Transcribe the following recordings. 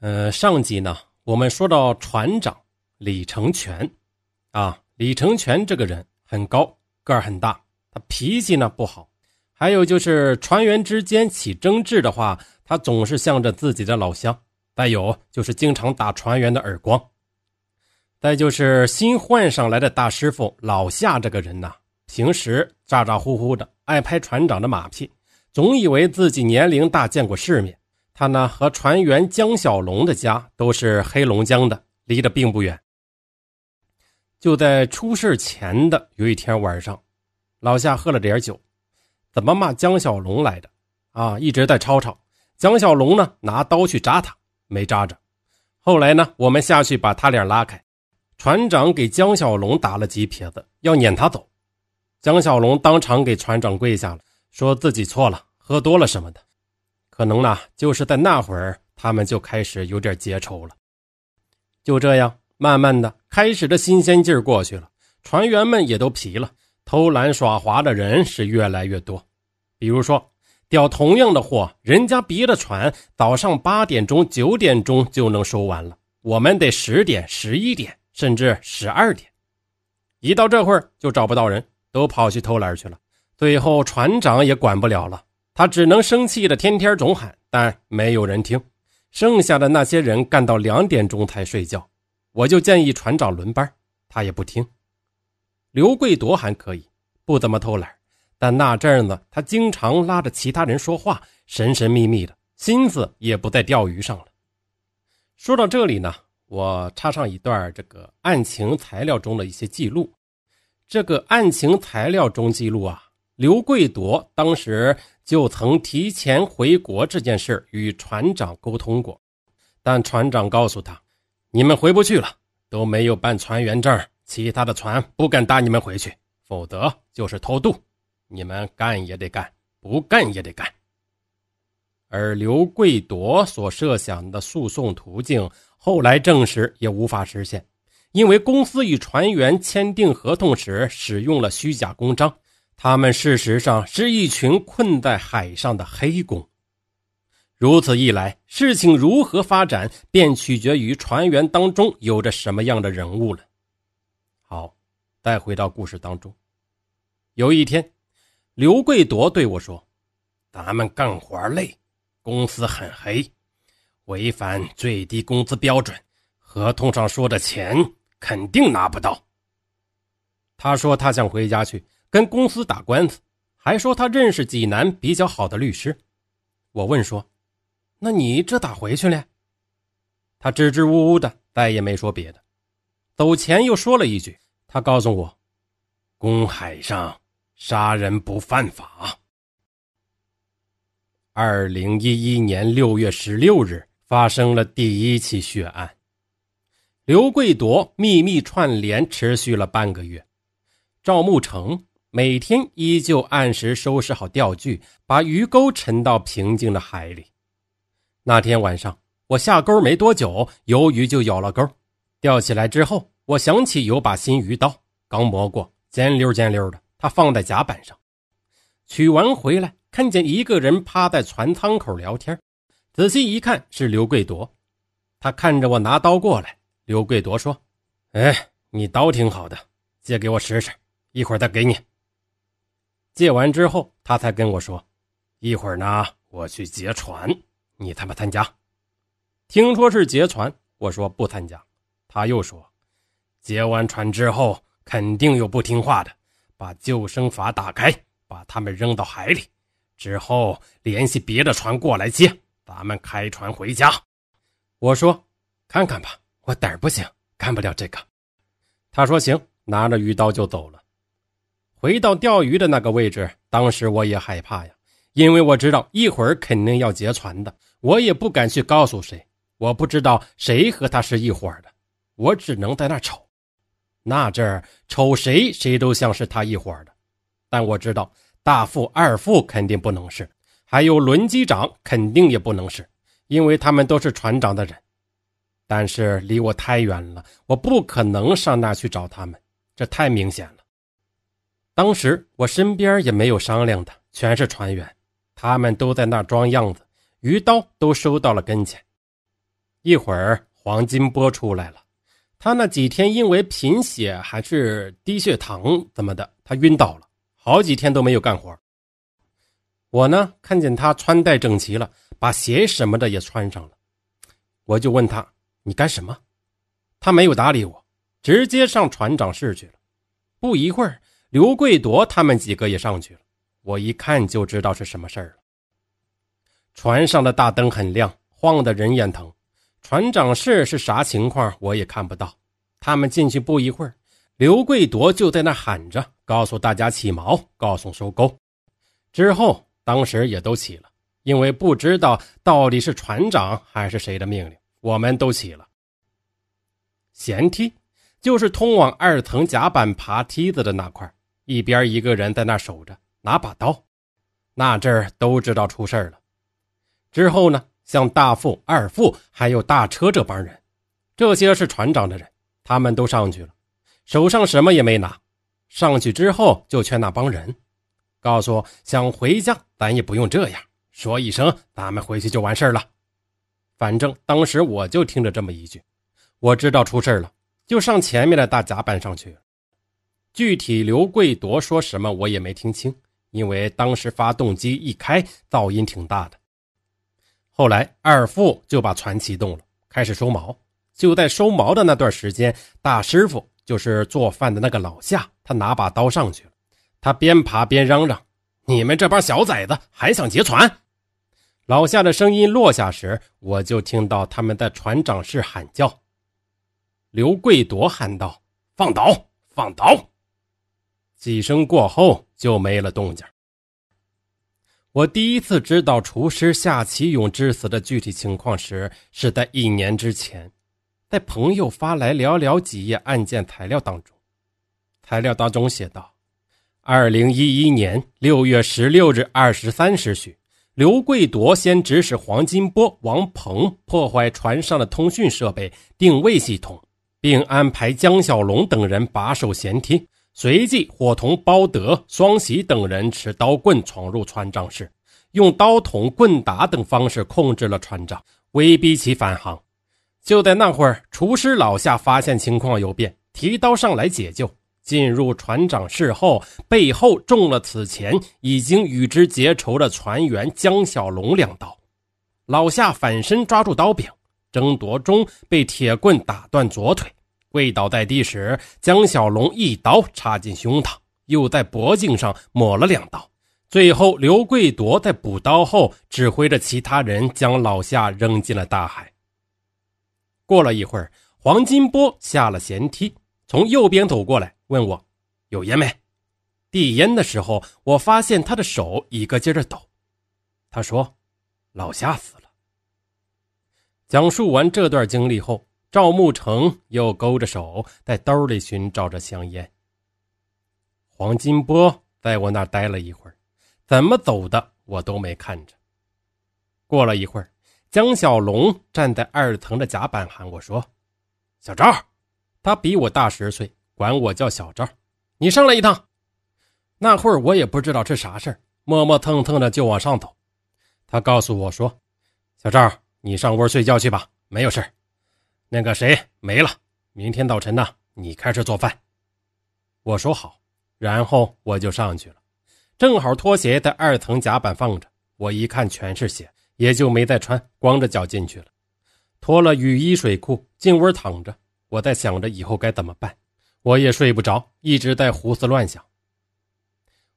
呃，上集呢，我们说到船长李成全，啊，李成全这个人很高，个儿很大，他脾气呢不好，还有就是船员之间起争执的话，他总是向着自己的老乡，再有就是经常打船员的耳光，再就是新换上来的大师傅老夏这个人呢，平时咋咋呼呼的，爱拍船长的马屁，总以为自己年龄大，见过世面。他呢和船员江小龙的家都是黑龙江的，离得并不远。就在出事前的有一天晚上，老夏喝了点酒，怎么骂江小龙来的？啊，一直在吵吵。江小龙呢拿刀去扎他，没扎着。后来呢，我们下去把他俩拉开，船长给江小龙打了几撇子，要撵他走。江小龙当场给船长跪下了，说自己错了，喝多了什么的。可能呢，就是在那会儿，他们就开始有点结仇了。就这样，慢慢的，开始的新鲜劲儿过去了，船员们也都疲了，偷懒耍滑的人是越来越多。比如说，钓同样的货，人家别的船早上八点钟、九点钟就能收完了，我们得十点、十一点，甚至十二点。一到这会儿就找不到人，都跑去偷懒去了。最后，船长也管不了了。他只能生气的天天总喊，但没有人听。剩下的那些人干到两点钟才睡觉。我就建议船长轮班，他也不听。刘贵夺还可以，不怎么偷懒，但那阵子他经常拉着其他人说话，神神秘秘的，心思也不在钓鱼上了。说到这里呢，我插上一段这个案情材料中的一些记录。这个案情材料中记录啊。刘贵夺当时就曾提前回国这件事与船长沟通过，但船长告诉他：“你们回不去了，都没有办船员证，其他的船不敢搭你们回去，否则就是偷渡，你们干也得干，不干也得干。”而刘贵夺所设想的诉讼途径，后来证实也无法实现，因为公司与船员签订合同时使用了虚假公章。他们事实上是一群困在海上的黑工。如此一来，事情如何发展，便取决于船员当中有着什么样的人物了。好，再回到故事当中。有一天，刘贵夺对我说：“咱们干活累，公司很黑，违反最低工资标准，合同上说的钱肯定拿不到。”他说他想回家去。跟公司打官司，还说他认识济南比较好的律师。我问说：“那你这咋回去了？”他支支吾吾的，再也没说别的。走前又说了一句：“他告诉我，公海上杀人不犯法。”二零一一年六月十六日发生了第一起血案。刘贵夺秘密串联持续了半个月，赵木成。每天依旧按时收拾好钓具，把鱼钩沉到平静的海里。那天晚上，我下钩没多久，鱿鱼就咬了钩。钓起来之后，我想起有把新鱼刀，刚磨过，尖溜尖溜的。它放在甲板上，取完回来，看见一个人趴在船舱口聊天。仔细一看，是刘贵夺。他看着我拿刀过来，刘贵夺说：“哎，你刀挺好的，借给我使使，一会儿再给你。”借完之后，他才跟我说：“一会儿呢，我去劫船，你参不参加？”听说是劫船，我说不参加。他又说：“劫完船之后，肯定有不听话的，把救生筏打开，把他们扔到海里，之后联系别的船过来接，咱们开船回家。”我说：“看看吧，我胆儿不行，干不了这个。”他说：“行。”拿着鱼刀就走了。回到钓鱼的那个位置，当时我也害怕呀，因为我知道一会儿肯定要劫船的，我也不敢去告诉谁，我不知道谁和他是一伙的，我只能在那瞅。那阵儿瞅谁，谁都像是他一伙的，但我知道大副、二副肯定不能是，还有轮机长肯定也不能是，因为他们都是船长的人。但是离我太远了，我不可能上那去找他们，这太明显了。当时我身边也没有商量的，全是船员，他们都在那装样子，鱼刀都收到了跟前。一会儿黄金波出来了，他那几天因为贫血还是低血糖怎么的，他晕倒了，好几天都没有干活。我呢，看见他穿戴整齐了，把鞋什么的也穿上了，我就问他：“你干什么？”他没有搭理我，直接上船长室去了。不一会儿，刘贵夺他们几个也上去了。我一看就知道是什么事儿了。船上的大灯很亮，晃得人眼疼。船长室是啥情况，我也看不到。他们进去不一会儿，刘贵夺就在那喊着，告诉大家起锚，告诉收钩。之后，当时也都起了，因为不知道到底是船长还是谁的命令，我们都起了。舷梯就是通往二层甲板爬梯子的那块，一边一个人在那守着，拿把刀。那阵儿都知道出事了。之后呢，像大副、二副还有大车这帮人，这些是船长的人，他们都上去了，手上什么也没拿。上去之后就劝那帮人，告诉想回家，咱也不用这样，说一声，咱们回去就完事了。反正当时我就听着这么一句。我知道出事了，就上前面的大甲板上去了。具体刘贵夺说什么我也没听清，因为当时发动机一开，噪音挺大的。后来二副就把船启动了，开始收锚。就在收锚的那段时间，大师傅就是做饭的那个老夏，他拿把刀上去了。他边爬边嚷嚷：“你们这帮小崽子还想劫船！”老夏的声音落下时，我就听到他们在船长室喊叫。刘贵夺喊道：“放倒，放倒！”几声过后就没了动静。我第一次知道厨师夏启勇之死的具体情况时，是在一年之前，在朋友发来寥寥几页案件材料当中。材料当中写道：“二零一一年六月十六日二十三时许，刘贵夺先指使黄金波、王鹏破坏船上的通讯设备、定位系统。”并安排江小龙等人把守舷梯，随即伙同包德、双喜等人持刀棍闯入船长室，用刀捅、棍打等方式控制了船长，威逼其返航。就在那会儿，厨师老夏发现情况有变，提刀上来解救。进入船长室后，背后中了此前已经与之结仇的船员江小龙两刀。老夏反身抓住刀柄。争夺中被铁棍打断左腿，跪倒在地时，江小龙一刀插进胸膛，又在脖颈上抹了两刀。最后，刘贵夺在补刀后，指挥着其他人将老夏扔进了大海。过了一会儿，黄金波下了舷梯，从右边走过来，问我有烟没。递烟的时候，我发现他的手一个劲儿的抖。他说：“老夏死了。”讲述完这段经历后，赵慕成又勾着手在兜里寻找着香烟。黄金波在我那待了一会儿，怎么走的我都没看着。过了一会儿，江小龙站在二层的甲板喊我说：“小赵，他比我大十岁，管我叫小赵，你上来一趟。”那会儿我也不知道是啥事磨磨蹭蹭的就往上走。他告诉我说：“小赵。”你上屋睡觉去吧，没有事那个谁没了，明天早晨呢，你开始做饭。我说好，然后我就上去了。正好拖鞋在二层甲板放着，我一看全是血，也就没再穿，光着脚进去了。脱了雨衣水裤，进屋躺着。我在想着以后该怎么办，我也睡不着，一直在胡思乱想。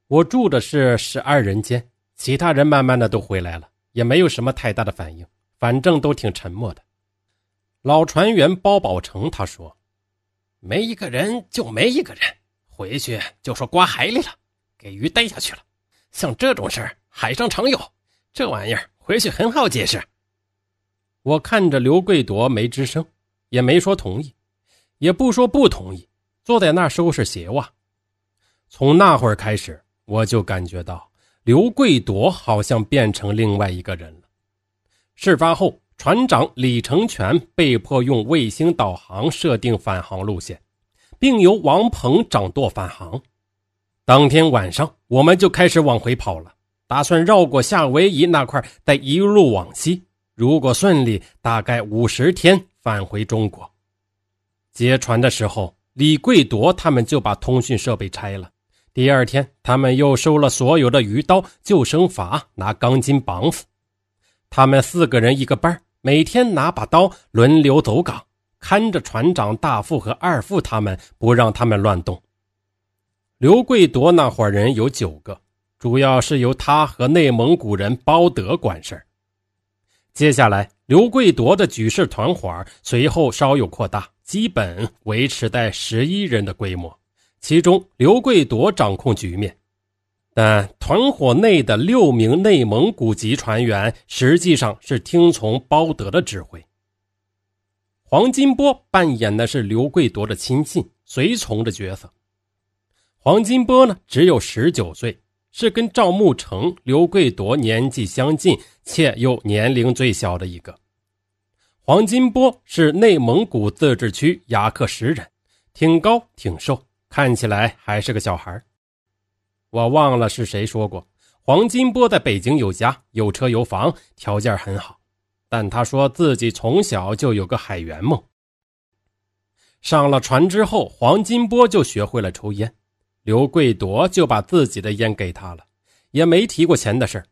我住的是十二人间，其他人慢慢的都回来了，也没有什么太大的反应。反正都挺沉默的。老船员包宝成他说：“没一个人就没一个人，回去就说刮海里了，给鱼逮下去了。像这种事儿，海上常有，这玩意儿回去很好解释。”我看着刘贵夺没吱声，也没说同意，也不说不同意，坐在那收拾鞋袜。从那会儿开始，我就感觉到刘贵夺好像变成另外一个人了。事发后，船长李成全被迫用卫星导航设定返航路线，并由王鹏掌舵返航。当天晚上，我们就开始往回跑了，打算绕过夏威夷那块，再一路往西。如果顺利，大概五十天返回中国。接船的时候，李贵铎他们就把通讯设备拆了。第二天，他们又收了所有的鱼刀、救生筏，拿钢筋绑死。他们四个人一个班，每天拿把刀轮流走岗，看着船长大副和二副他们，不让他们乱动。刘贵铎那伙人有九个，主要是由他和内蒙古人包德管事接下来，刘贵铎的举事团伙随后稍有扩大，基本维持在十一人的规模。其中，刘贵铎掌控局面，但团伙内的六名内蒙古籍船员实际上是听从包德的指挥。黄金波扮演的是刘贵铎的亲信、随从的角色。黄金波呢，只有十九岁，是跟赵慕成、刘贵铎年纪相近，且又年龄最小的一个。黄金波是内蒙古自治区牙克什人，挺高挺瘦。看起来还是个小孩我忘了是谁说过，黄金波在北京有家有车有房，条件很好。但他说自己从小就有个海员梦。上了船之后，黄金波就学会了抽烟，刘贵铎就把自己的烟给他了，也没提过钱的事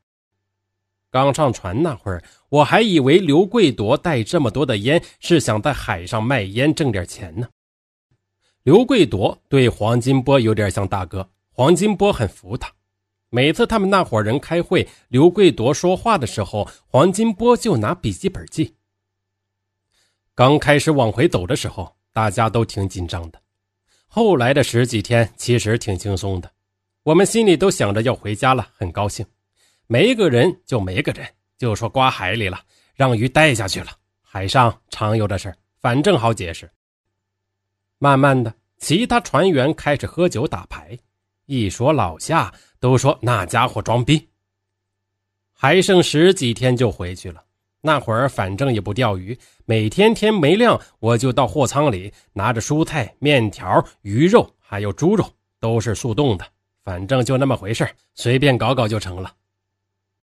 刚上船那会儿，我还以为刘贵铎带这么多的烟是想在海上卖烟挣点钱呢。刘贵铎对黄金波有点像大哥，黄金波很服他。每次他们那伙人开会，刘贵铎说话的时候，黄金波就拿笔记本记。刚开始往回走的时候，大家都挺紧张的。后来的十几天其实挺轻松的，我们心里都想着要回家了，很高兴。没个人就没个人，就说刮海里了，让鱼带下去了。海上常有的事反正好解释。慢慢的，其他船员开始喝酒打牌，一说老夏，都说那家伙装逼。还剩十几天就回去了，那会儿反正也不钓鱼，每天天没亮，我就到货仓里拿着蔬菜、面条、鱼肉，还有猪肉，都是速冻的，反正就那么回事随便搞搞就成了。